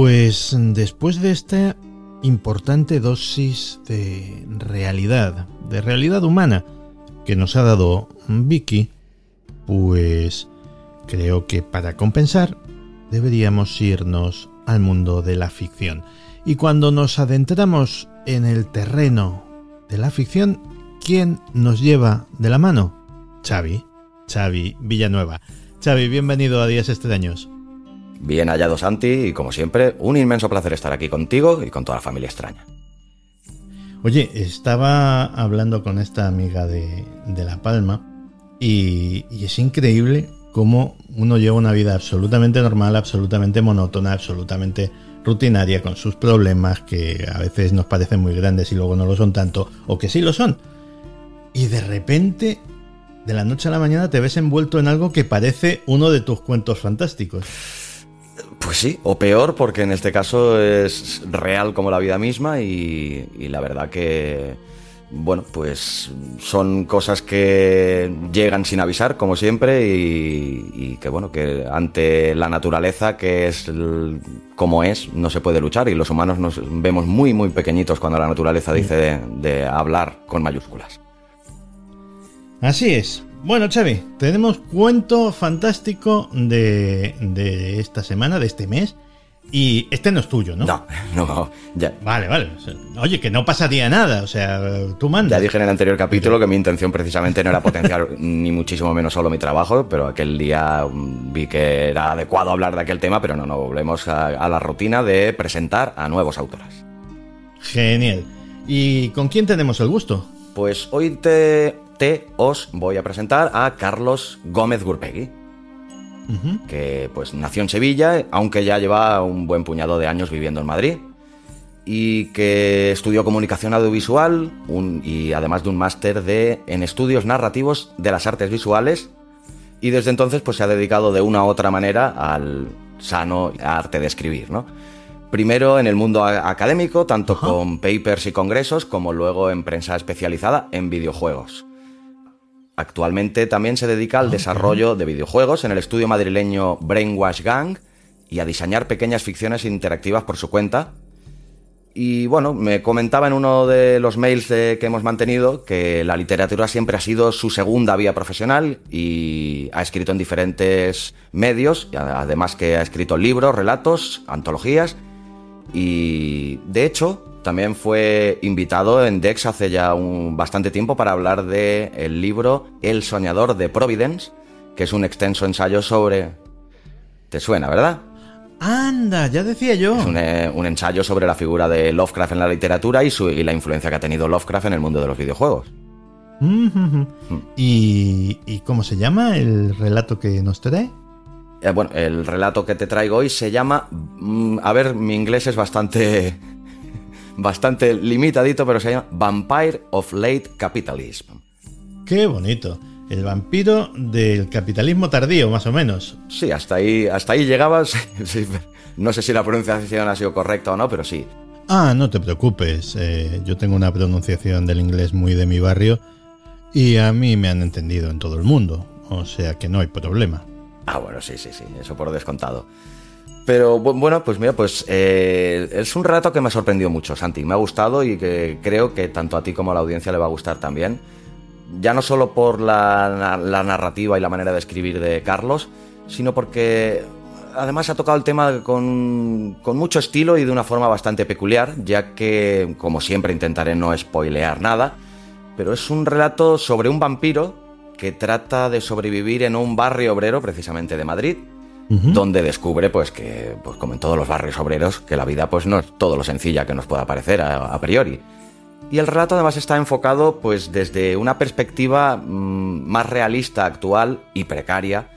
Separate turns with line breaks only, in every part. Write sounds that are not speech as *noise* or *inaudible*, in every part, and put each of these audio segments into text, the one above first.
Pues después de esta importante dosis de realidad, de realidad humana que nos ha dado Vicky, pues creo que para compensar deberíamos irnos al mundo de la ficción. Y cuando nos adentramos en el terreno de la ficción, ¿quién nos lleva de la mano? Xavi, Xavi Villanueva. Xavi, bienvenido a Días Extraños.
Bien hallado Santi y como siempre, un inmenso placer estar aquí contigo y con toda la familia extraña.
Oye, estaba hablando con esta amiga de, La Palma y, es increíble cómo uno lleva una vida absolutamente normal, absolutamente monótona, absolutamente rutinaria, con sus problemas que a veces nos parecen muy grandes y luego no lo son tanto, o que sí lo son. Y de repente, de la noche a la mañana, te ves envuelto en algo que parece uno de tus cuentos fantásticos.
Pues sí, o peor, porque en este caso es real como la vida misma y, la verdad que, bueno, pues son cosas que llegan sin avisar, como siempre, y, que, bueno, que ante la naturaleza, que es como es, no se puede luchar y los humanos nos vemos muy, muy pequeñitos cuando la naturaleza dice de hablar con mayúsculas.
Así es. Bueno, Xavi, tenemos cuento fantástico de, de esta semana, de este mes. Y este no es tuyo, ¿no?
No, *laughs* no, ya.
Vale, vale. Oye, que no pasaría nada, o sea, tú mandas.
Ya dije en el anterior capítulo que mi intención precisamente no era potenciar *laughs* ni muchísimo menos solo mi trabajo, pero aquel día mm, vi que era adecuado hablar de aquel tema, pero no, no, volvemos a, a la rutina de presentar a nuevos autores.
Genial. ¿Y con quién tenemos el gusto?
Pues hoy te te os voy a presentar a Carlos Gómez Gurpegui, que pues nació en Sevilla, aunque ya lleva un buen puñado de años viviendo en Madrid, y que estudió comunicación audiovisual y además de un máster de, en estudios narrativos de las artes visuales, y desde entonces pues se ha dedicado de una u otra manera al sano arte de escribir, ¿no? Primero en el mundo académico, tanto con papers y congresos, como luego en prensa especializada en videojuegos. Actualmente también se dedica al ah, desarrollo de videojuegos en el estudio madrileño Brainwash Gang y a diseñar pequeñas ficciones interactivas por su cuenta. Y bueno, me comentaba en uno de los mails que hemos mantenido que la literatura siempre ha sido su segunda vía profesional y ha escrito en diferentes medios, además que ha escrito libros, relatos, antologías y de hecho también fue invitado en Dex hace ya un bastante tiempo para hablar del el libro El soñador de Providence, que es un extenso ensayo sobre... ¿Te suena, verdad?
Anda, ya decía yo.
Es un, eh, ensayo sobre la figura de Lovecraft en la literatura y, su, y, la influencia que ha tenido Lovecraft en el mundo de los videojuegos.
Mm. ¿Y, cómo se llama el relato que nos trae?
Eh, bueno, el relato que te traigo hoy se llama... Mm, a ver, mi inglés es bastante bastante limitadito, pero se llama Vampire of Late Capitalism.
Qué bonito. El vampiro del capitalismo tardío, más o menos.
Sí, hasta ahí, hasta ahí llegabas. *laughs* no sé si la pronunciación ha sido correcta o no, pero sí.
Ah, no te preocupes. Eh, yo tengo una pronunciación del inglés muy de mi barrio y a mí me han entendido en todo el mundo. O sea que no hay problema.
Ah, bueno, sí, sí, sí, eso por descontado. Pero bueno, pues mira, pues eh, es un relato que me ha sorprendido mucho, Santi. Me ha gustado y que creo que tanto a ti como a la audiencia le va a gustar también. Ya no solo por la, narrativa y la manera de escribir de Carlos, sino porque además ha tocado el tema con, con, mucho estilo y de una forma bastante peculiar, ya que, como siempre, intentaré no spoilear nada, pero es un relato sobre un vampiro que trata de sobrevivir en un barrio obrero, precisamente de Madrid, donde descubre, pues que, pues como en todos los barrios obreros, que la vida pues no es todo lo sencilla que nos pueda parecer a, priori. Y el relato además está enfocado pues desde una perspectiva mm, más realista, actual y precaria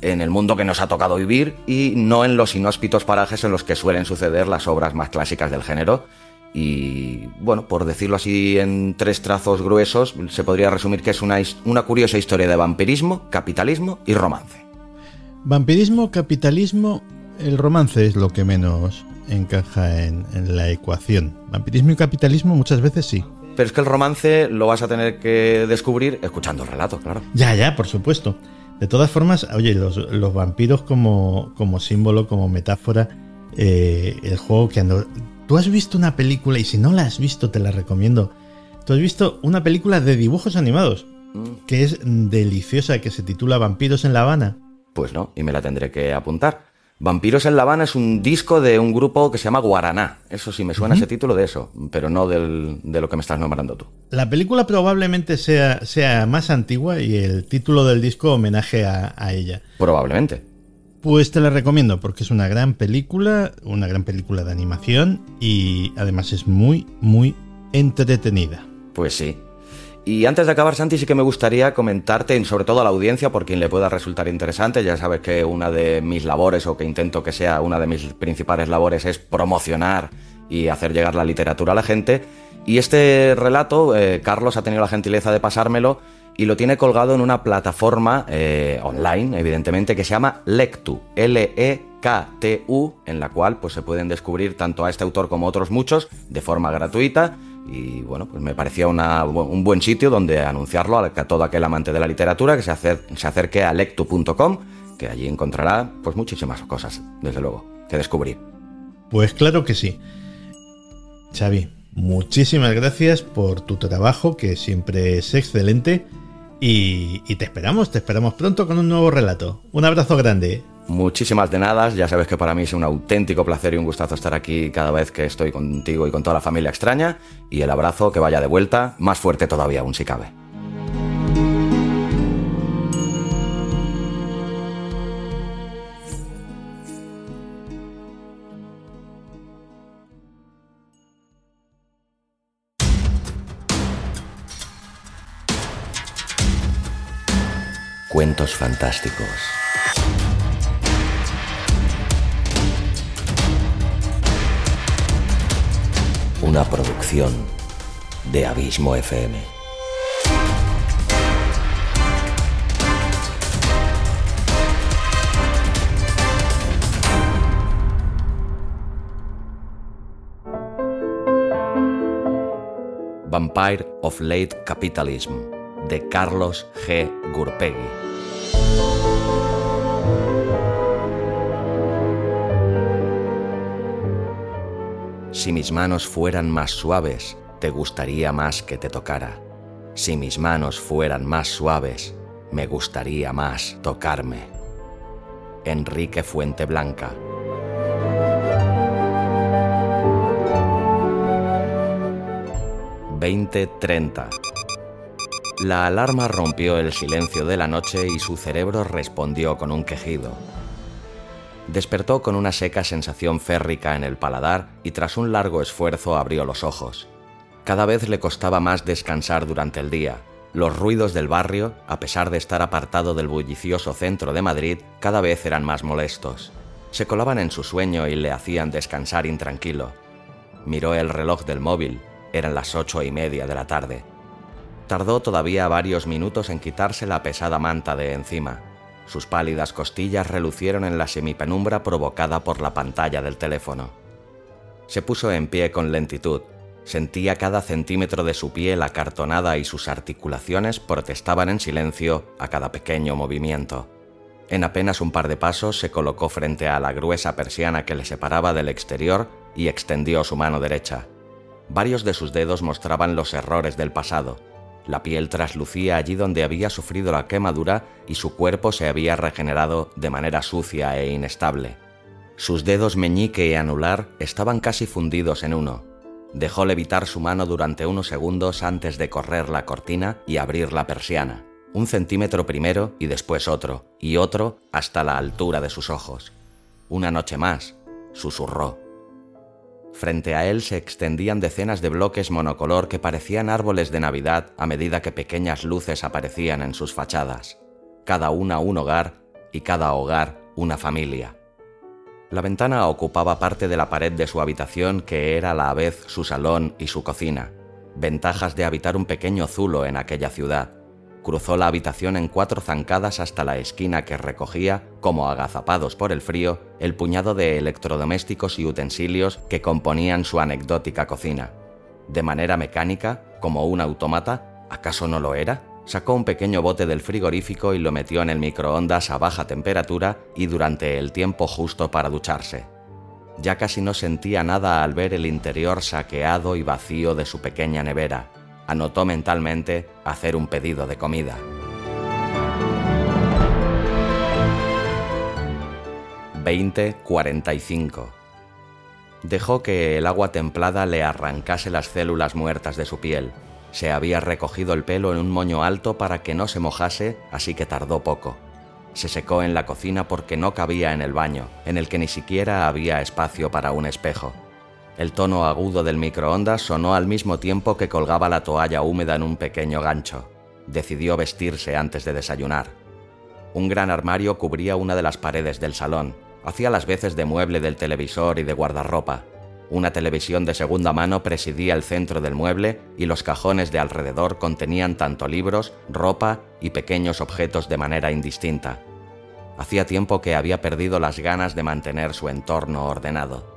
en el mundo que nos ha tocado vivir y no en los inhóspitos parajes en los que suelen suceder las obras más clásicas del género. Y bueno, por decirlo así en tres trazos gruesos, se podría resumir que es una, una curiosa historia de vampirismo, capitalismo y romance.
Vampirismo, capitalismo, el romance es lo que menos encaja en, en la ecuación. Vampirismo y capitalismo muchas veces sí.
Pero es que el romance lo vas a tener que descubrir escuchando el relato, claro.
Ya, ya, por supuesto. De todas formas, oye, los, vampiros como, como, símbolo, como metáfora, eh, el juego que ando... Tú has visto una película, y si no la has visto, te la recomiendo. Tú has visto una película de dibujos animados, mm. que es deliciosa, que se titula Vampiros en La Habana.
Pues no, y me la tendré que apuntar. Vampiros en La Habana es un disco de un grupo que se llama Guaraná. Eso sí, me suena ese título de eso, pero no del, de lo que me estás nombrando tú.
La película probablemente sea, sea más antigua y el título del disco homenaje a, a ella.
Probablemente.
Pues te la recomiendo porque es una gran película, una gran película de animación y además es muy, muy entretenida.
Pues sí, y antes de acabar, Santi, sí que me gustaría comentarte, sobre todo a la audiencia, por quien le pueda resultar interesante. Ya sabes que una de mis labores, o que intento que sea una de mis principales labores, es promocionar y hacer llegar la literatura a la gente. Y este relato, eh, Carlos ha tenido la gentileza de pasármelo y lo tiene colgado en una plataforma eh, online, evidentemente, que se llama Lectu, L-E-K-T-U, en la cual pues, se pueden descubrir tanto a este autor como otros muchos de forma gratuita y bueno, pues me parecía un buen sitio donde anunciarlo a, todo aquel amante de la literatura que se, acerque a lectu.com, que allí encontrará pues muchísimas cosas, desde luego, que descubrir.
Pues claro que sí. Xavi, muchísimas gracias por tu trabajo, que siempre es excelente. y te esperamos, te esperamos pronto con un nuevo relato. Un abrazo grande.
Muchísimas de nada, ya sabes que para mí es un auténtico placer y un gustazo estar aquí cada vez que estoy contigo y con toda la familia extraña, y el abrazo que vaya de vuelta, más fuerte todavía aún si cabe. Cuentos fantásticos. Una producción de Abismo FM. Vampire of Late Capitalism de Carlos G. Gurpegui. Si mis manos fueran más suaves, te gustaría más que te tocara. Si mis manos fueran más suaves, me gustaría más tocarme. Enrique Fuente Blanca. ...2030... La alarma rompió el silencio de la noche y su cerebro respondió con un quejido. Despertó con una seca sensación férrica en el paladar y tras un largo esfuerzo abrió los ojos. Cada vez le costaba más descansar durante el día. Los ruidos del barrio, a pesar de estar apartado del bullicioso centro de Madrid, cada vez eran más molestos. Se colaban en su sueño y le hacían descansar intranquilo. Miró el reloj del móvil. Eran las ocho y media de la tarde. Tardó todavía varios minutos en quitarse la pesada manta de encima. Sus pálidas costillas relucieron en la semipenumbra provocada por la pantalla del teléfono. Se puso en pie con lentitud. Sentía cada centímetro de su piel acartonada y sus articulaciones protestaban en silencio a cada pequeño movimiento. En apenas un par de pasos se colocó frente a la gruesa persiana que le separaba del exterior y extendió su mano derecha. Varios de sus dedos mostraban los errores del pasado, la piel traslucía allí donde había sufrido la quemadura y su cuerpo se había regenerado de manera sucia e inestable. Sus dedos meñique y anular estaban casi fundidos en uno. Dejó levitar su mano durante unos segundos antes de correr la cortina y abrir la persiana. Un centímetro primero y después otro, y otro hasta la altura de sus ojos. Una noche más, susurró. Frente a él se extendían decenas de bloques monocolor que parecían árboles de Navidad a medida que pequeñas luces aparecían en sus fachadas, cada una un hogar y cada hogar una familia. La ventana ocupaba parte de la pared de su habitación que era a la vez su salón y su cocina. Ventajas de habitar un pequeño zulo en aquella ciudad. Cruzó la habitación en cuatro zancadas hasta la esquina que recogía, como agazapados por el frío, el puñado de electrodomésticos y utensilios que componían su anecdótica cocina. De manera mecánica, como un automata, ¿acaso no lo era? Sacó un pequeño bote del frigorífico y lo metió en el microondas a baja temperatura y durante el tiempo justo para ducharse. Ya casi no sentía nada al ver el interior saqueado y vacío de su pequeña nevera. Anotó mentalmente hacer un pedido de comida. «20.45». Dejó que el agua templada le arrancase las células muertas de su piel se había recogido el pelo en un moño alto para que no se mojase, así que tardó poco. Se secó en la cocina porque no cabía en el baño, en el que ni siquiera había espacio para un espejo. El tono agudo del microondas sonó al mismo tiempo que colgaba la toalla húmeda en un pequeño gancho. Decidió vestirse antes de desayunar. Un gran armario cubría una de las paredes del salón. Hacía las veces de mueble del televisor y de guardarropa. Una televisión de segunda mano presidía el centro del mueble y los cajones de alrededor contenían tanto libros, ropa y pequeños objetos de manera indistinta. Hacía tiempo que había perdido las ganas de mantener su entorno ordenado.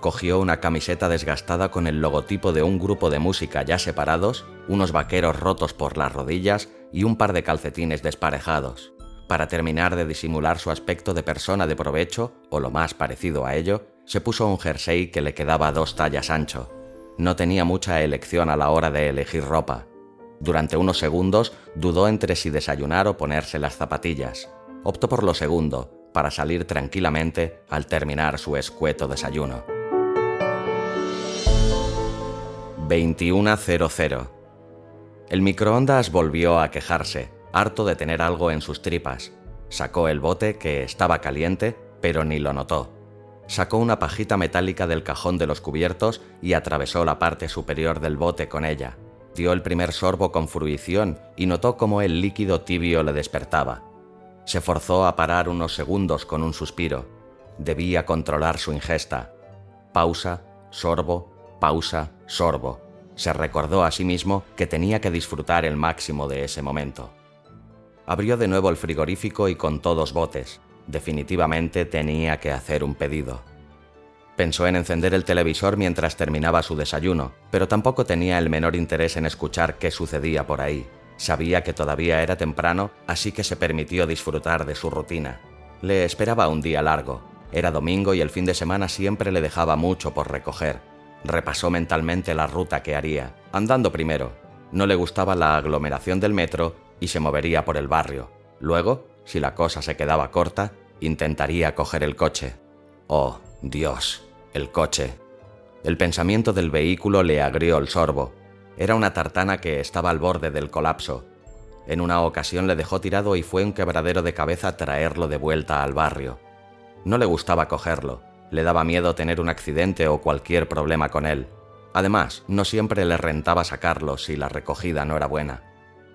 Cogió una camiseta desgastada con el logotipo de un grupo de música ya separados, unos vaqueros rotos por las rodillas y un par de calcetines desparejados. Para terminar de disimular su aspecto de persona de provecho, o lo más parecido a ello, se puso un jersey que le quedaba dos tallas ancho. No tenía mucha elección a la hora de elegir ropa. Durante unos segundos dudó entre si desayunar o ponerse las zapatillas. Optó por lo segundo, para salir tranquilamente al terminar su escueto desayuno. 21.00 El microondas volvió a quejarse, harto de tener algo en sus tripas. Sacó el bote, que estaba caliente, pero ni lo notó sacó una pajita metálica del cajón de los cubiertos y atravesó la parte superior del bote con ella. Dio el primer sorbo con fruición y notó cómo el líquido tibio le despertaba. Se forzó a parar unos segundos con un suspiro. Debía controlar su ingesta. Pausa, sorbo, pausa, sorbo. Se recordó a sí mismo que tenía que disfrutar el máximo de ese momento. Abrió de nuevo el frigorífico y contó dos botes. Definitivamente tenía que hacer un pedido. Pensó en encender el televisor mientras terminaba su desayuno, pero tampoco tenía el menor interés en escuchar qué sucedía por ahí. Sabía que todavía era temprano, así que se permitió disfrutar de su rutina. Le esperaba un día largo. Era domingo y el fin de semana siempre le dejaba mucho por recoger. Repasó mentalmente la ruta que haría, andando primero. No le gustaba la aglomeración del metro y se movería por el barrio. Luego si la cosa se quedaba corta, intentaría coger el coche. Oh, Dios, el coche. El pensamiento del vehículo le agrió el sorbo. Era una tartana que estaba al borde del colapso. En una ocasión le dejó tirado y fue un quebradero de cabeza traerlo de vuelta al barrio. No le gustaba cogerlo, le daba miedo tener un accidente o cualquier problema con él. Además, no siempre le rentaba sacarlo si la recogida no era buena.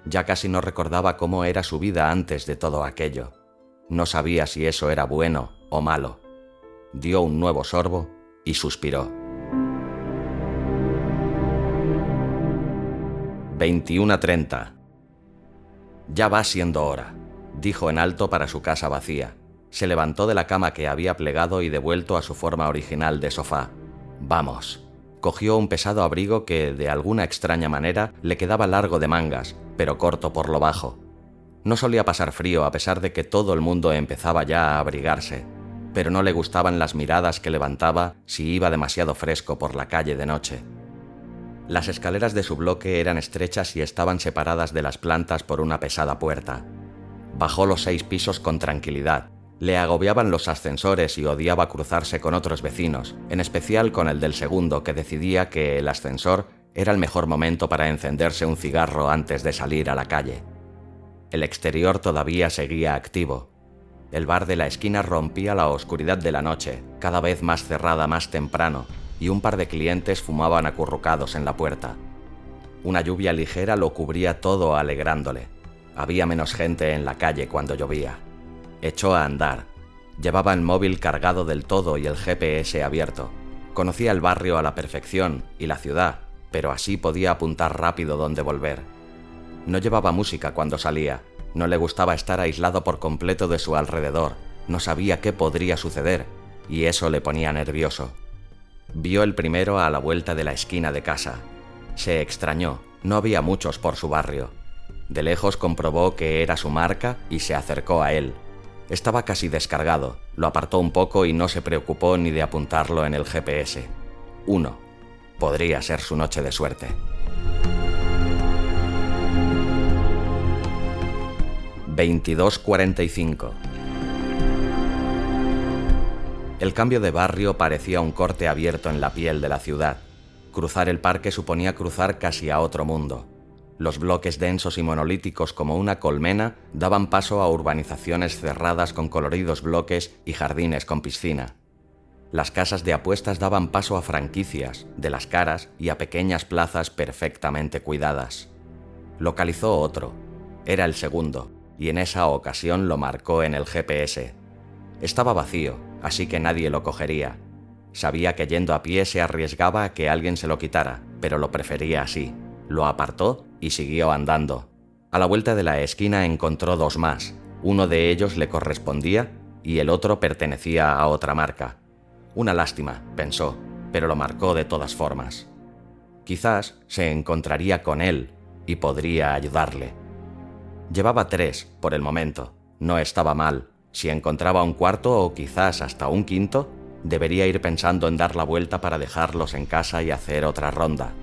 Ya casi no recordaba cómo era su vida antes de todo aquello. No sabía si eso era bueno o malo. Dio un nuevo sorbo y suspiró. 21.30 Ya va siendo hora, dijo en alto para su casa vacía. Se levantó de la cama que había plegado y devuelto a su forma original de sofá. Vamos. Cogió un pesado abrigo que, de alguna extraña manera, le quedaba largo de mangas, pero corto por lo bajo. No solía pasar frío a pesar de que todo el mundo empezaba ya a abrigarse, pero no le gustaban las miradas que levantaba si iba demasiado fresco por la calle de noche. Las escaleras de su bloque eran estrechas y estaban separadas de las plantas por una pesada puerta. Bajó los seis pisos con tranquilidad. Le agobiaban los ascensores y odiaba cruzarse con otros vecinos, en especial con el del segundo que decidía que el ascensor era el mejor momento para encenderse un cigarro antes de salir a la calle. El exterior todavía seguía activo. El bar de la esquina rompía la oscuridad de la noche, cada vez más cerrada más temprano, y un par de clientes fumaban acurrucados en la puerta. Una lluvia ligera lo cubría todo alegrándole. Había menos gente en la calle cuando llovía. Echó a andar. Llevaba el móvil cargado del todo y el GPS abierto. Conocía el barrio a la perfección y la ciudad, pero así podía apuntar rápido dónde volver. No llevaba música cuando salía, no le gustaba estar aislado por completo de su alrededor, no sabía qué podría suceder, y eso le ponía nervioso. Vio el primero a la vuelta de la esquina de casa. Se extrañó, no había muchos por su barrio. De lejos comprobó que era su marca y se acercó a él. Estaba casi descargado, lo apartó un poco y no se preocupó ni de apuntarlo en el GPS. Uno. Podría ser su noche de suerte. 22.45 el cambio de barrio parecía un corte abierto en la piel de la ciudad. Cruzar el parque suponía cruzar casi a otro mundo. Los bloques densos y monolíticos como una colmena daban paso a urbanizaciones cerradas con coloridos bloques y jardines con piscina. Las casas de apuestas daban paso a franquicias, de las caras y a pequeñas plazas perfectamente cuidadas. Localizó otro. Era el segundo, y en esa ocasión lo marcó en el GPS. Estaba vacío, así que nadie lo cogería. Sabía que yendo a pie se arriesgaba a que alguien se lo quitara, pero lo prefería así. Lo apartó y siguió andando. A la vuelta de la esquina encontró dos más. Uno de ellos le correspondía y el otro pertenecía a otra marca. Una lástima, pensó, pero lo marcó de todas formas. Quizás se encontraría con él y podría ayudarle. Llevaba tres por el momento. No estaba mal, si encontraba un cuarto o quizás hasta un quinto, debería ir pensando en dar la vuelta para dejarlos en casa y hacer otra ronda.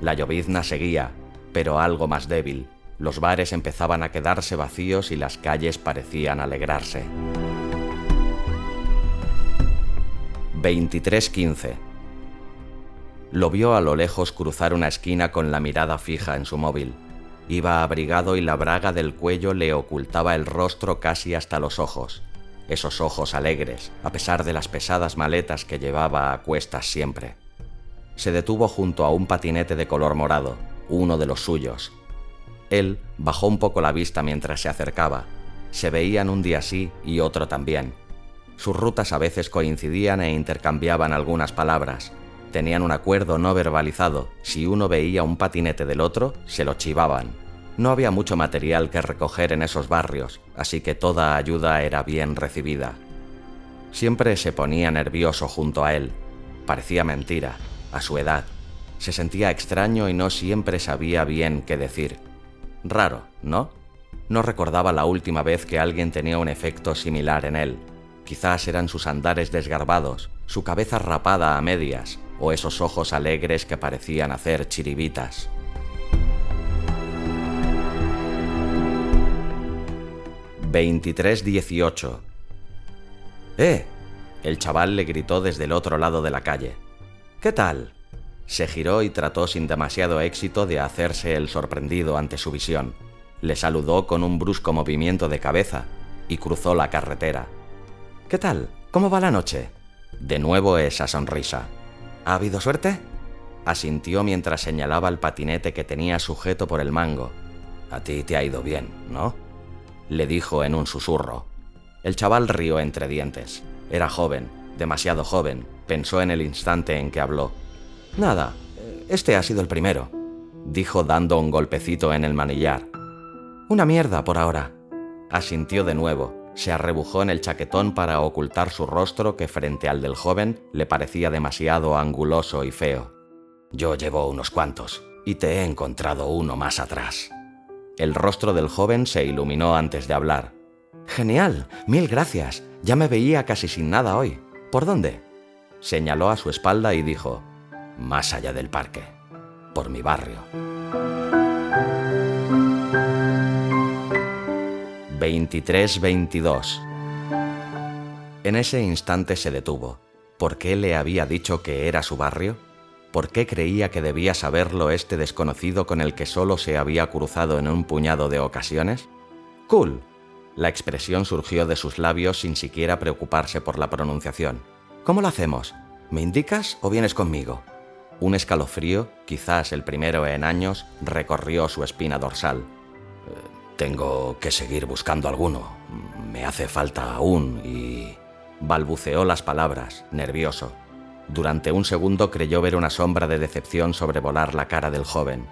La llovizna seguía, pero algo más débil. Los bares empezaban a quedarse vacíos y las calles parecían alegrarse. 23.15 Lo vio a lo lejos cruzar una esquina con la mirada fija en su móvil. Iba abrigado y la braga del cuello le ocultaba el rostro casi hasta los ojos. Esos ojos alegres, a pesar de las pesadas maletas que llevaba a cuestas siempre. Se detuvo junto a un patinete de color morado, uno de los suyos. Él bajó un poco la vista mientras se acercaba. Se veían un día sí y otro también. Sus rutas a veces coincidían e intercambiaban algunas palabras, tenían un acuerdo no verbalizado. Si uno veía un patinete del otro, se lo chivaban. No había mucho material que recoger en esos barrios, así que toda ayuda era bien recibida. Siempre se ponía nervioso junto a él. Parecía mentira, a su edad. Se sentía extraño y no siempre sabía bien qué decir. Raro, ¿no? No recordaba la última vez que alguien tenía un efecto similar en él. Quizás eran sus andares desgarbados, su cabeza rapada a medias, o esos ojos alegres que parecían hacer chiribitas. «2318». ¡Eh! El chaval le gritó desde el otro lado de la calle. ¿Qué tal? Se giró y trató sin demasiado éxito de hacerse el sorprendido ante su visión. Le saludó con un brusco movimiento de cabeza y cruzó la carretera. ¿Qué tal? ¿Cómo va la noche? De nuevo esa sonrisa. ¿Ha habido suerte? Asintió mientras señalaba el patinete que tenía sujeto por el mango. A ti te ha ido bien, ¿no? Le dijo en un susurro. El chaval rió entre dientes. Era joven, demasiado joven, pensó en el instante en que habló. Nada, este ha sido el primero, dijo dando un golpecito en el manillar. Una mierda por ahora. Asintió de nuevo, se arrebujó en el chaquetón para ocultar su rostro que frente al del joven le parecía demasiado anguloso y feo. Yo llevo unos cuantos, y te he encontrado uno más atrás. El rostro del joven se iluminó antes de hablar. Genial, mil gracias. Ya me veía casi sin nada hoy. ¿Por dónde? Señaló a su espalda y dijo, Más allá del parque, por mi barrio. 23-22. En ese instante se detuvo. ¿Por qué le había dicho que era su barrio? ¿Por qué creía que debía saberlo este desconocido con el que solo se había cruzado en un puñado de ocasiones? Cool. La expresión surgió de sus labios sin siquiera preocuparse por la pronunciación. ¿Cómo lo hacemos? ¿Me indicas o vienes conmigo? Un escalofrío, quizás el primero en años, recorrió su espina dorsal. Tengo que seguir buscando alguno. me hace falta aún y... balbuceó las palabras, nervioso. Durante un segundo creyó ver una sombra de decepción sobrevolar la cara del joven.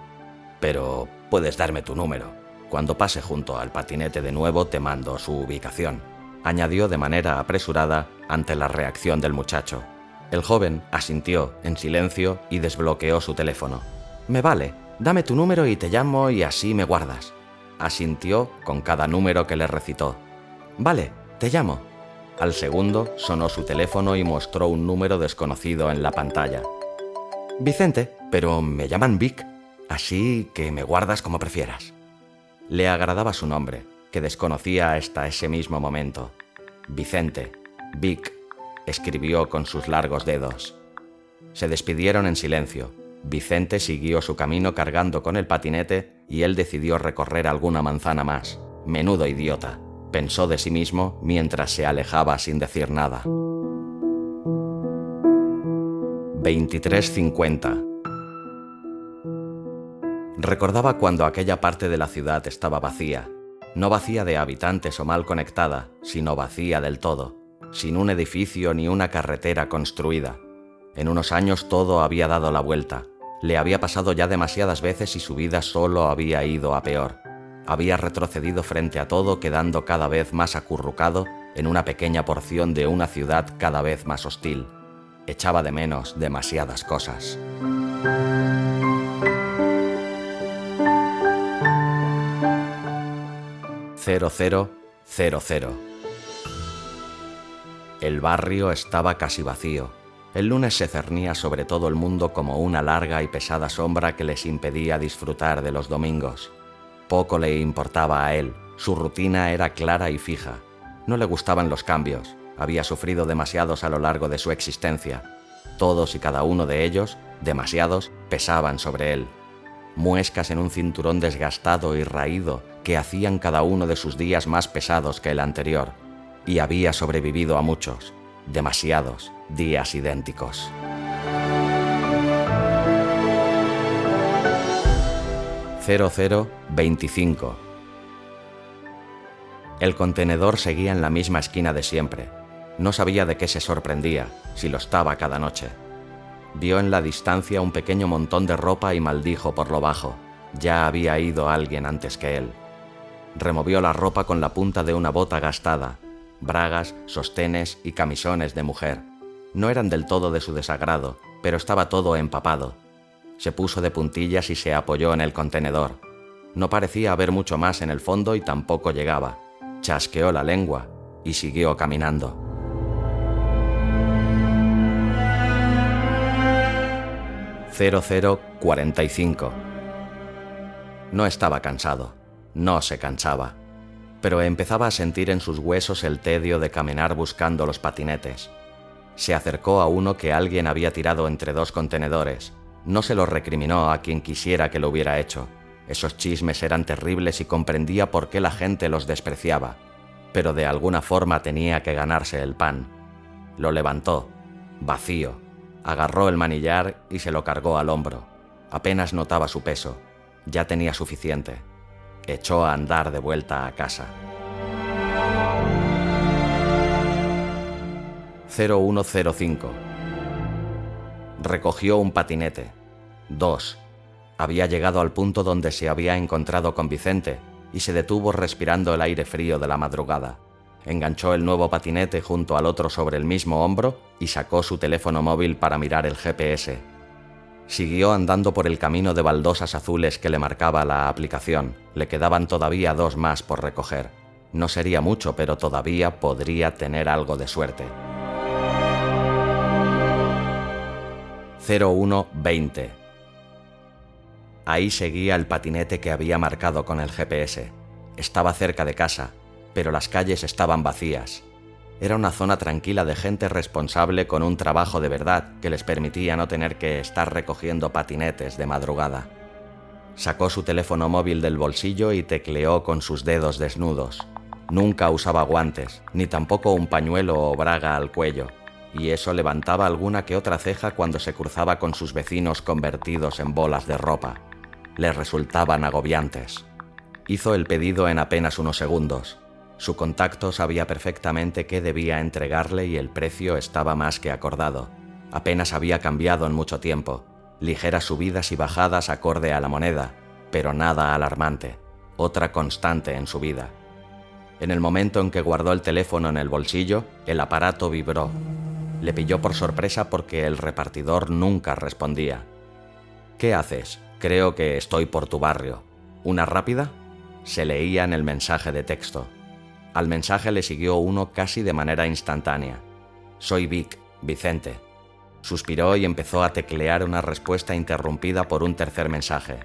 Pero puedes darme tu número. Cuando pase junto al patinete de nuevo te mando su ubicación, añadió de manera apresurada ante la reacción del muchacho. El joven asintió en silencio y desbloqueó su teléfono. Me vale, dame tu número y te llamo y así me guardas. Asintió con cada número que le recitó. Vale, te llamo. Al segundo sonó su teléfono y mostró un número desconocido en la pantalla. Vicente, pero me llaman Vic, así que me guardas como prefieras. Le agradaba su nombre, que desconocía hasta ese mismo momento. Vicente, Vic, escribió con sus largos dedos. Se despidieron en silencio. Vicente siguió su camino cargando con el patinete y él decidió recorrer alguna manzana más. Menudo idiota, pensó de sí mismo mientras se alejaba sin decir nada. 2350 Recordaba cuando aquella parte de la ciudad estaba vacía, no vacía de habitantes o mal conectada, sino vacía del todo sin un edificio ni una carretera construida. En unos años todo había dado la vuelta. Le había pasado ya demasiadas veces y su vida solo había ido a peor. Había retrocedido frente a todo, quedando cada vez más acurrucado en una pequeña porción de una ciudad cada vez más hostil. Echaba de menos demasiadas cosas. Cero cero cero cero. El barrio estaba casi vacío. El lunes se cernía sobre todo el mundo como una larga y pesada sombra que les impedía disfrutar de los domingos. Poco le importaba a él, su rutina era clara y fija. No le gustaban los cambios, había sufrido demasiados a lo largo de su existencia. Todos y cada uno de ellos, demasiados, pesaban sobre él. Muescas en un cinturón desgastado y raído que hacían cada uno de sus días más pesados que el anterior y había sobrevivido a muchos, demasiados días idénticos. ...0025... El contenedor seguía en la misma esquina de siempre. No sabía de qué se sorprendía, si lo estaba cada noche. Vio en la distancia un pequeño montón de ropa y maldijo por lo bajo. Ya había ido alguien antes que él. Removió la ropa con la punta de una bota gastada bragas, sostenes y camisones de mujer. No eran del todo de su desagrado, pero estaba todo empapado. Se puso de puntillas y se apoyó en el contenedor. No parecía haber mucho más en el fondo y tampoco llegaba. Chasqueó la lengua y siguió caminando. ...0045... No estaba cansado. No se cansaba pero empezaba a sentir en sus huesos el tedio de caminar buscando los patinetes. Se acercó a uno que alguien había tirado entre dos contenedores. No se lo recriminó a quien quisiera que lo hubiera hecho. Esos chismes eran terribles y comprendía por qué la gente los despreciaba, pero de alguna forma tenía que ganarse el pan. Lo levantó, vacío, agarró el manillar y se lo cargó al hombro. Apenas notaba su peso, ya tenía suficiente echó a andar de vuelta a casa. 0105 Recogió un patinete. Dos. Había llegado al punto donde se había encontrado con Vicente y se detuvo respirando el aire frío de la madrugada. Enganchó el nuevo patinete junto al otro sobre el mismo hombro y sacó su teléfono móvil para mirar el GPS. Siguió andando por el camino de baldosas azules que le marcaba la aplicación. Le quedaban todavía dos más por recoger. No sería mucho, pero todavía podría tener algo de suerte. 0120. Ahí seguía el patinete que había marcado con el GPS. Estaba cerca de casa, pero las calles estaban vacías. Era una zona tranquila de gente responsable con un trabajo de verdad que les permitía no tener que estar recogiendo patinetes de madrugada. Sacó su teléfono móvil del bolsillo y tecleó con sus dedos desnudos. Nunca usaba guantes, ni tampoco un pañuelo o braga al cuello, y eso levantaba alguna que otra ceja cuando se cruzaba con sus vecinos convertidos en bolas de ropa. Le resultaban agobiantes. Hizo el pedido en apenas unos segundos Su contacto sabía perfectamente qué debía entregarle y el precio estaba más que acordado. Apenas había cambiado en mucho tiempo. Ligeras subidas y bajadas acorde a la moneda, pero nada alarmante. Otra constante en su vida. En el momento en que guardó el teléfono en el bolsillo, el aparato vibró. Le pilló por sorpresa porque el repartidor nunca respondía. ¿Qué haces? Creo que estoy por tu barrio. ¿Una rápida? Se leía en el mensaje de texto. Al mensaje le siguió uno casi de manera instantánea. Soy Vic, Vicente. Suspiró y empezó a teclear una respuesta interrumpida por un tercer mensaje.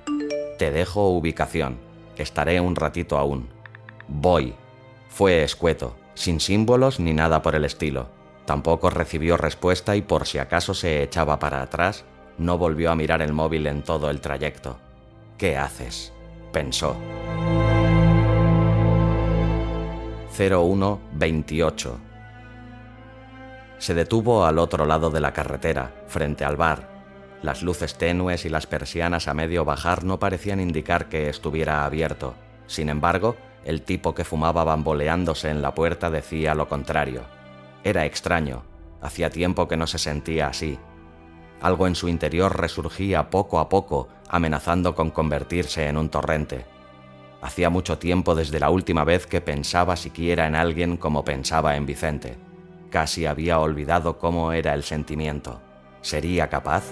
Te dejo ubicación. Estaré un ratito aún. Voy. Fue escueto, sin símbolos ni nada por el estilo. Tampoco recibió respuesta y por si acaso se echaba para atrás, no volvió a mirar el móvil en todo el trayecto. ¿Qué haces? pensó. 0128. Se detuvo al otro lado de la carretera, frente al bar. Las luces tenues y las persianas a medio bajar no parecían indicar que estuviera abierto. Sin embargo, el tipo que fumaba bamboleándose en la puerta decía lo contrario. Era extraño, hacía tiempo que no se sentía así. Algo en su interior resurgía poco a poco, amenazando con convertirse en un torrente. Hacía mucho tiempo desde la última vez que pensaba siquiera en alguien como pensaba en Vicente. Casi había olvidado cómo era el sentimiento. ¿Sería capaz?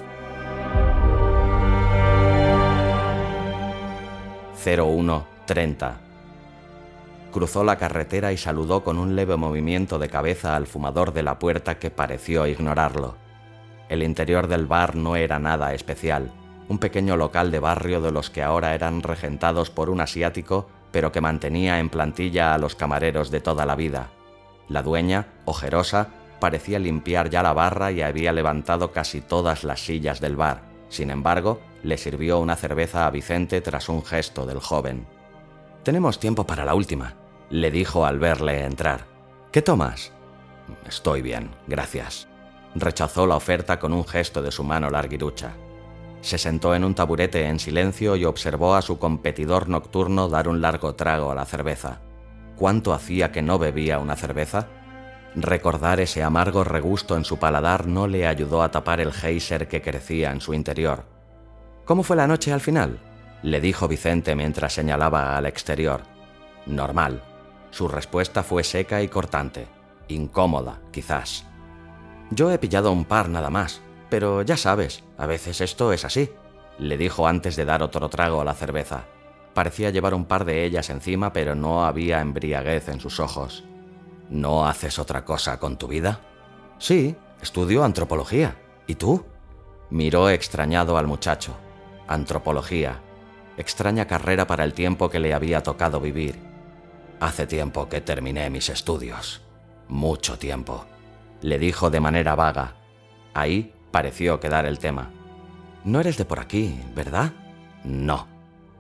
0130. Cruzó la carretera y saludó con un leve movimiento de cabeza al fumador de la puerta que pareció ignorarlo. El interior del bar no era nada especial un pequeño local de barrio de los que ahora eran regentados por un asiático, pero que mantenía en plantilla a los camareros de toda la vida. La dueña, ojerosa, parecía limpiar ya la barra y había levantado casi todas las sillas del bar. Sin embargo, le sirvió una cerveza a Vicente tras un gesto del joven. Tenemos tiempo para la última, le dijo al verle entrar. ¿Qué tomas? Estoy bien, gracias. Rechazó la oferta con un gesto de su mano larguirucha. Se sentó en un taburete en silencio y observó a su competidor nocturno dar un largo trago a la cerveza. ¿Cuánto hacía que no bebía una cerveza? Recordar ese amargo regusto en su paladar no le ayudó a tapar el geyser que crecía en su interior. ¿Cómo fue la noche al final? le dijo Vicente mientras señalaba al exterior. Normal. Su respuesta fue seca y cortante. Incómoda, quizás. Yo he pillado un par nada más, pero ya sabes, a veces esto es así, le dijo antes de dar otro trago a la cerveza. Parecía llevar un par de ellas encima, pero no había embriaguez en sus ojos. ¿No haces otra cosa con tu vida? Sí, estudio antropología. ¿Y tú? Miró extrañado al muchacho. Antropología. Extraña carrera para el tiempo que le había tocado vivir. Hace tiempo que terminé mis estudios. Mucho tiempo. Le dijo de manera vaga. Ahí pareció quedar el tema. No eres de por aquí, ¿verdad? No.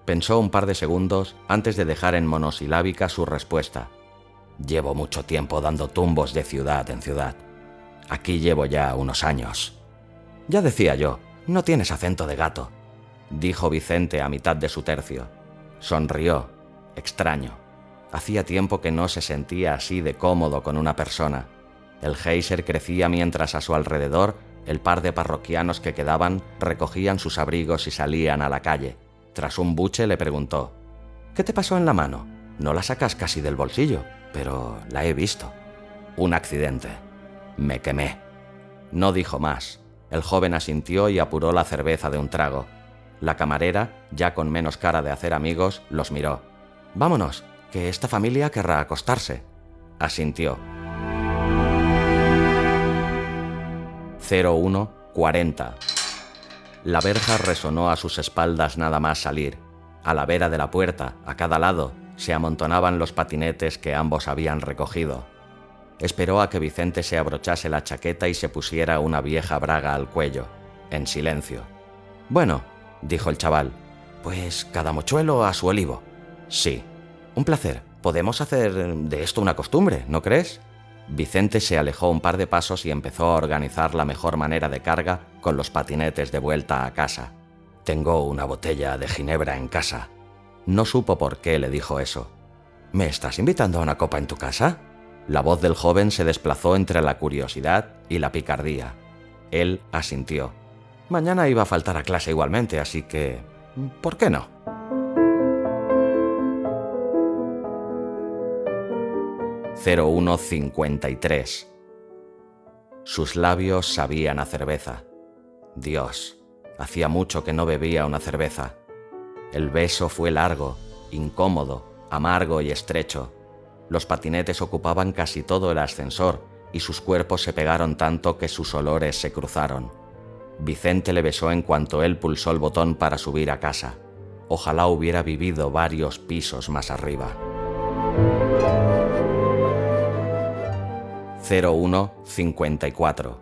Pensó un par de segundos antes de dejar en monosilábica su respuesta. Llevo mucho tiempo dando tumbos de ciudad en ciudad. Aquí llevo ya unos años. Ya decía yo, no tienes acento de gato, dijo Vicente a mitad de su tercio. Sonrió, extraño. Hacía tiempo que no se sentía así de cómodo con una persona. El geyser crecía mientras a su alrededor el par de parroquianos que quedaban recogían sus abrigos y salían a la calle. Tras un buche le preguntó, ¿Qué te pasó en la mano? No la sacas casi del bolsillo, pero la he visto. Un accidente. Me quemé. No dijo más. El joven asintió y apuró la cerveza de un trago. La camarera, ya con menos cara de hacer amigos, los miró. Vámonos, que esta familia querrá acostarse. Asintió. 0140. La verja resonó a sus espaldas nada más salir. A la vera de la puerta, a cada lado, se amontonaban los patinetes que ambos habían recogido. Esperó a que Vicente se abrochase la chaqueta y se pusiera una vieja braga al cuello, en silencio. Bueno, dijo el chaval, pues cada mochuelo a su olivo. Sí. Un placer. Podemos hacer de esto una costumbre, ¿no crees? Vicente se alejó un par de pasos y empezó a organizar la mejor manera de carga con los patinetes de vuelta a casa. Tengo una botella de ginebra en casa. No supo por qué le dijo eso. ¿Me estás invitando a una copa en tu casa? La voz del joven se desplazó entre la curiosidad y la picardía. Él asintió. Mañana iba a faltar a clase igualmente, así que... ¿Por qué no? «0153». Sus labios sabían a cerveza. Dios, hacía mucho que no bebía una cerveza. El beso fue largo, incómodo, amargo y estrecho. Los patinetes ocupaban casi todo el ascensor y sus cuerpos se pegaron tanto que sus olores se cruzaron. Vicente le besó en cuanto él pulsó el botón para subir a casa. Ojalá hubiera vivido varios pisos más arriba. 0154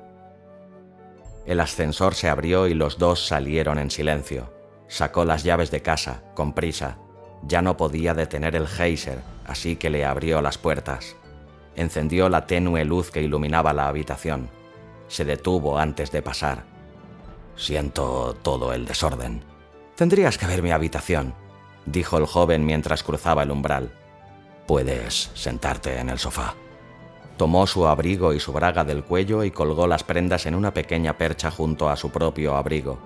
El ascensor se abrió y los dos salieron en silencio. Sacó las llaves de casa, con prisa. Ya no podía detener el geyser, así que le abrió las puertas. Encendió la tenue luz que iluminaba la habitación. Se detuvo antes de pasar. Siento todo el desorden. Tendrías que ver mi habitación, dijo el joven mientras cruzaba el umbral. Puedes sentarte en el sofá. Tomó su abrigo y su braga del cuello y colgó las prendas en una pequeña percha junto a su propio abrigo.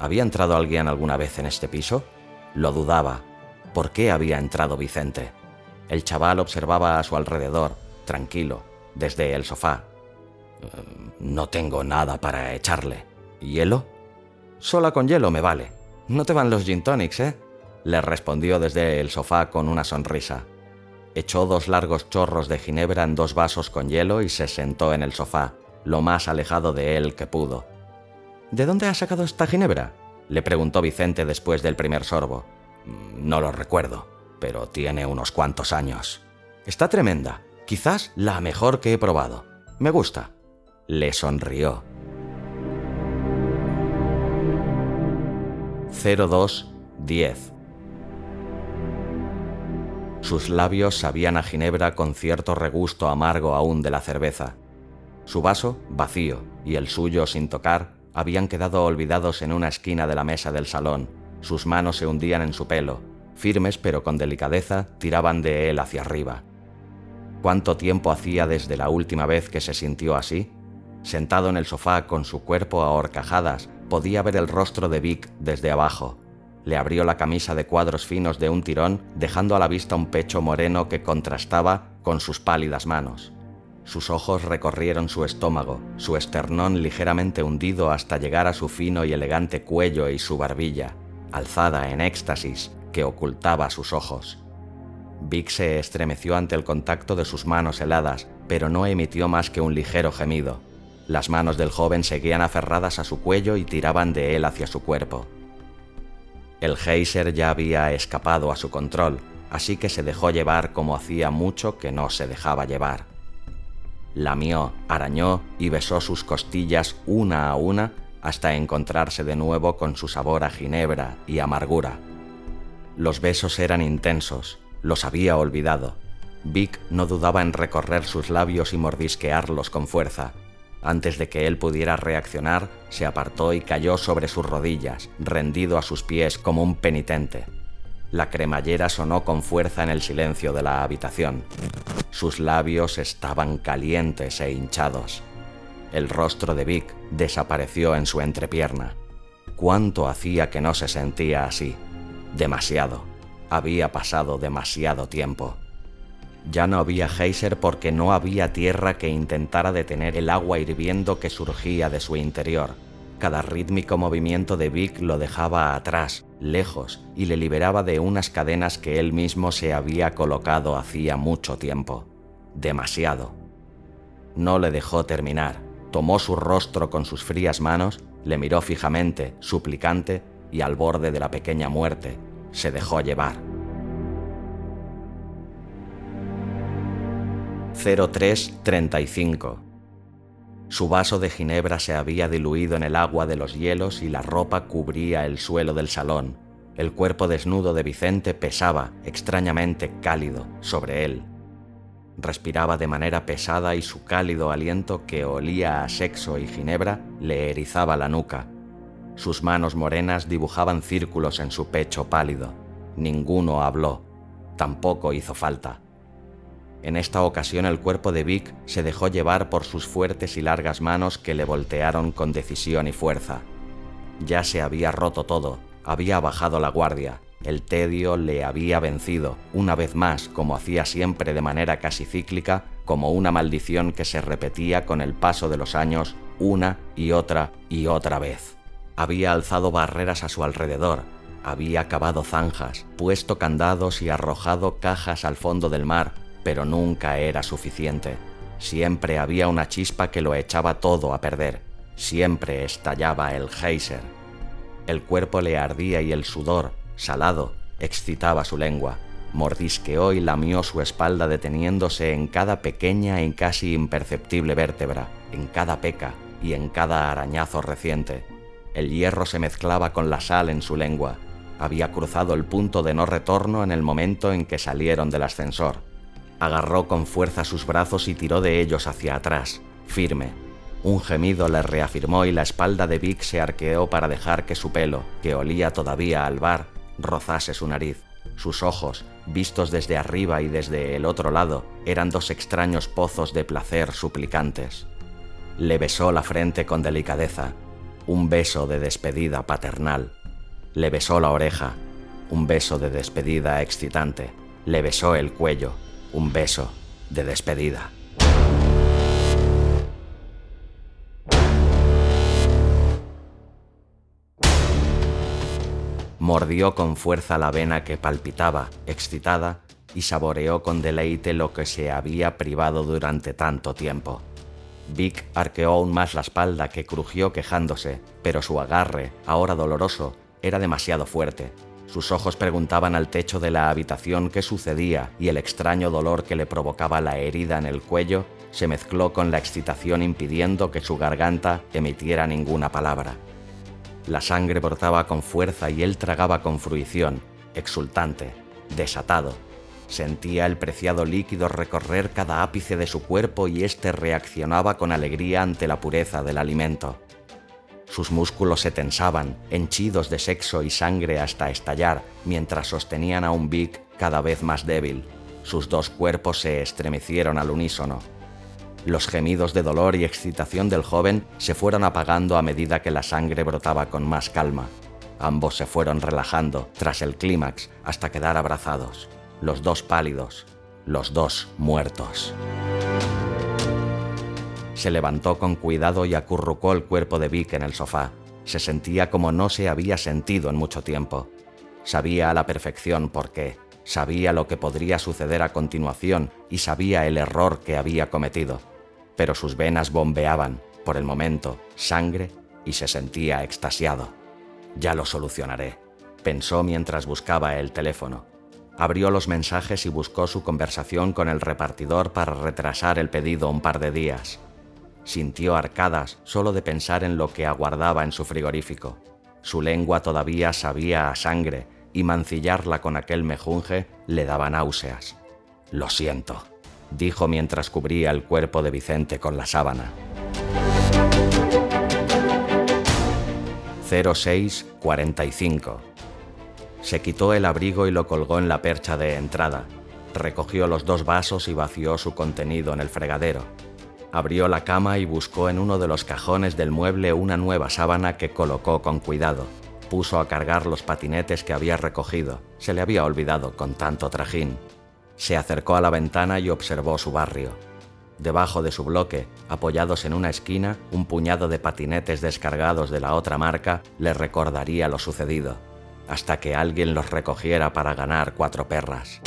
¿Había entrado alguien alguna vez en este piso? Lo dudaba. ¿Por qué había entrado Vicente? El chaval observaba a su alrededor, tranquilo, desde el sofá. Eh, no tengo nada para echarle. ¿Hielo? Sola con hielo me vale. No te van los gin tonics, ¿eh? Le respondió desde el sofá con una sonrisa. Echó dos largos chorros de ginebra en dos vasos con hielo y se sentó en el sofá, lo más alejado de él que pudo. ¿De dónde has sacado esta ginebra? le preguntó Vicente después del primer sorbo. No lo recuerdo, pero tiene unos cuantos años. Está tremenda, quizás la mejor que he probado. Me gusta. Le sonrió. 0210 Sus labios sabían a ginebra con cierto regusto amargo aún de la cerveza. Su vaso, vacío, y el suyo sin tocar, habían quedado olvidados en una esquina de la mesa del salón. Sus manos se hundían en su pelo, firmes pero con delicadeza tiraban de él hacia arriba. ¿Cuánto tiempo hacía desde la última vez que se sintió así? Sentado en el sofá con su cuerpo a horcajadas, podía ver el rostro de Vic desde abajo. Le abrió la camisa de cuadros finos de un tirón, dejando a la vista un pecho moreno que contrastaba con sus pálidas manos. Sus ojos recorrieron su estómago, su esternón ligeramente hundido hasta llegar a su fino y elegante cuello y su barbilla, alzada en éxtasis, que ocultaba sus ojos. Vic se estremeció ante el contacto de sus manos heladas, pero no emitió más que un ligero gemido. Las manos del joven seguían aferradas a su cuello y tiraban de él hacia su cuerpo. El geyser ya había escapado a su control, así que se dejó llevar como hacía mucho que no se dejaba llevar lamió, arañó y besó sus costillas una a una hasta encontrarse de nuevo con su sabor a ginebra y amargura. Los besos eran intensos, los había olvidado. Vic no dudaba en recorrer sus labios y mordisquearlos con fuerza. Antes de que él pudiera reaccionar, se apartó y cayó sobre sus rodillas, rendido a sus pies como un penitente. La cremallera sonó con fuerza en el silencio de la habitación. Sus labios estaban calientes e hinchados. El rostro de Vic desapareció en su entrepierna. ¿Cuánto hacía que no se sentía así? Demasiado. Había pasado demasiado tiempo. Ya no había geyser porque no había tierra que intentara detener el agua hirviendo que surgía de su interior. Cada rítmico movimiento de Vic lo dejaba atrás, lejos, y le liberaba de unas cadenas que él mismo se había colocado hacía mucho tiempo. Demasiado. No le dejó terminar. Tomó su rostro con sus frías manos, le miró fijamente, suplicante, y al borde de la pequeña muerte, se dejó llevar. 0335 su vaso de ginebra se había diluido en el agua de los hielos y la ropa cubría el suelo del salón. El cuerpo desnudo de Vicente pesaba, extrañamente cálido, sobre él. Respiraba de manera pesada y su cálido aliento que olía a sexo y ginebra le erizaba la nuca. Sus manos morenas dibujaban círculos en su pecho pálido. Ninguno habló. tampoco hizo falta. En esta ocasión el cuerpo de Vic se dejó llevar por sus fuertes y largas manos que le voltearon con decisión y fuerza. Ya se había roto todo, había bajado la guardia, el tedio le había vencido, una vez más, como hacía siempre de manera casi cíclica, como una maldición que se repetía con el paso de los años una y otra y otra vez. Había alzado barreras a su alrededor, había cavado zanjas, puesto candados y arrojado cajas al fondo del mar, pero nunca era suficiente. Siempre había una chispa que lo echaba todo a perder. Siempre estallaba el geyser. El cuerpo le ardía y el sudor, salado, excitaba su lengua. Mordisqueó y lamió su espalda deteniéndose en cada pequeña y casi imperceptible vértebra, en cada peca y en cada arañazo reciente. El hierro se mezclaba con la sal en su lengua. Había cruzado el punto de no retorno en el momento en que salieron del ascensor. Agarró con fuerza sus brazos y tiró de ellos hacia atrás, firme. Un gemido le reafirmó y la espalda de Vic se arqueó para dejar que su pelo, que olía todavía al bar, rozase su nariz. Sus ojos, vistos desde arriba y desde el otro lado, eran dos extraños pozos de placer suplicantes. Le besó la frente con delicadeza, un beso de despedida paternal. Le besó la oreja, un beso de despedida excitante. Le besó el cuello, un beso de despedida. mordió con fuerza la vena que palpitaba, excitada, y saboreó con deleite lo que se había privado durante tanto tiempo. Vic arqueó aún más la espalda que crujió quejándose, pero su agarre, ahora doloroso, era demasiado fuerte. Sus ojos preguntaban al techo de la habitación qué sucedía y el extraño dolor que le provocaba la herida en el cuello se mezcló con la excitación impidiendo que su garganta emitiera ninguna palabra. La sangre brotaba con fuerza y él tragaba con fruición, exultante, desatado. Sentía el preciado líquido recorrer cada ápice de su cuerpo y éste reaccionaba con alegría ante la pureza del alimento. Sus músculos se tensaban, henchidos de sexo y sangre hasta estallar, mientras sostenían a un Vic cada vez más débil. Sus dos cuerpos se estremecieron al unísono. Los gemidos de dolor y excitación del joven se fueron apagando a medida que la sangre brotaba con más calma. Ambos se fueron relajando tras el clímax hasta quedar abrazados, los dos pálidos, los dos muertos. Se levantó con cuidado y acurrucó el cuerpo de Vic en el sofá. Se sentía como no se había sentido en mucho tiempo. Sabía a la perfección por qué, sabía lo que podría suceder a continuación y sabía el error que había cometido pero sus venas bombeaban, por el momento, sangre y se sentía extasiado. Ya lo solucionaré, pensó mientras buscaba el teléfono. Abrió los mensajes y buscó su conversación con el repartidor para retrasar el pedido un par de días. Sintió arcadas solo de pensar en lo que aguardaba en su frigorífico. Su lengua todavía sabía a sangre y mancillarla con aquel mejunje le daba náuseas. Lo siento dijo mientras cubría el cuerpo de Vicente con la sábana. 0645. Se quitó el abrigo y lo colgó en la percha de entrada. Recogió los dos vasos y vació su contenido en el fregadero. Abrió la cama y buscó en uno de los cajones del mueble una nueva sábana que colocó con cuidado. Puso a cargar los patinetes que había recogido. Se le había olvidado con tanto trajín. Se acercó a la ventana y observó su barrio. Debajo de su bloque, apoyados en una esquina, un puñado de patinetes descargados de la otra marca le recordaría lo sucedido, hasta que alguien los recogiera para ganar cuatro perras.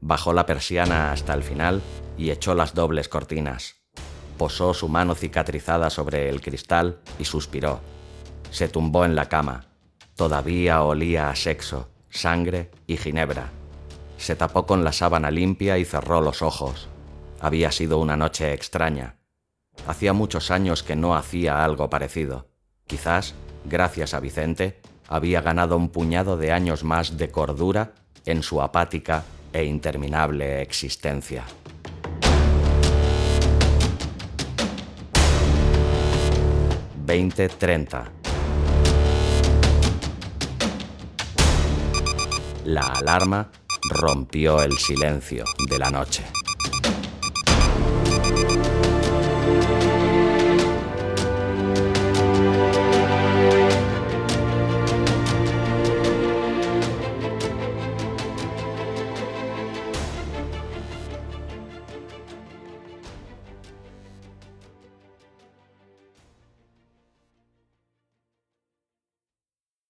Bajó la persiana hasta el final y echó las dobles cortinas. Posó su mano cicatrizada sobre el cristal y suspiró. Se tumbó en la cama. Todavía olía a sexo, sangre y ginebra. Se tapó con la sábana limpia y cerró los ojos. Había sido una noche extraña. Hacía muchos años que no hacía algo parecido. Quizás, gracias a Vicente, había ganado un puñado de años más de cordura en su apática e interminable existencia. ...2030... la alarma rompió el silencio de la noche.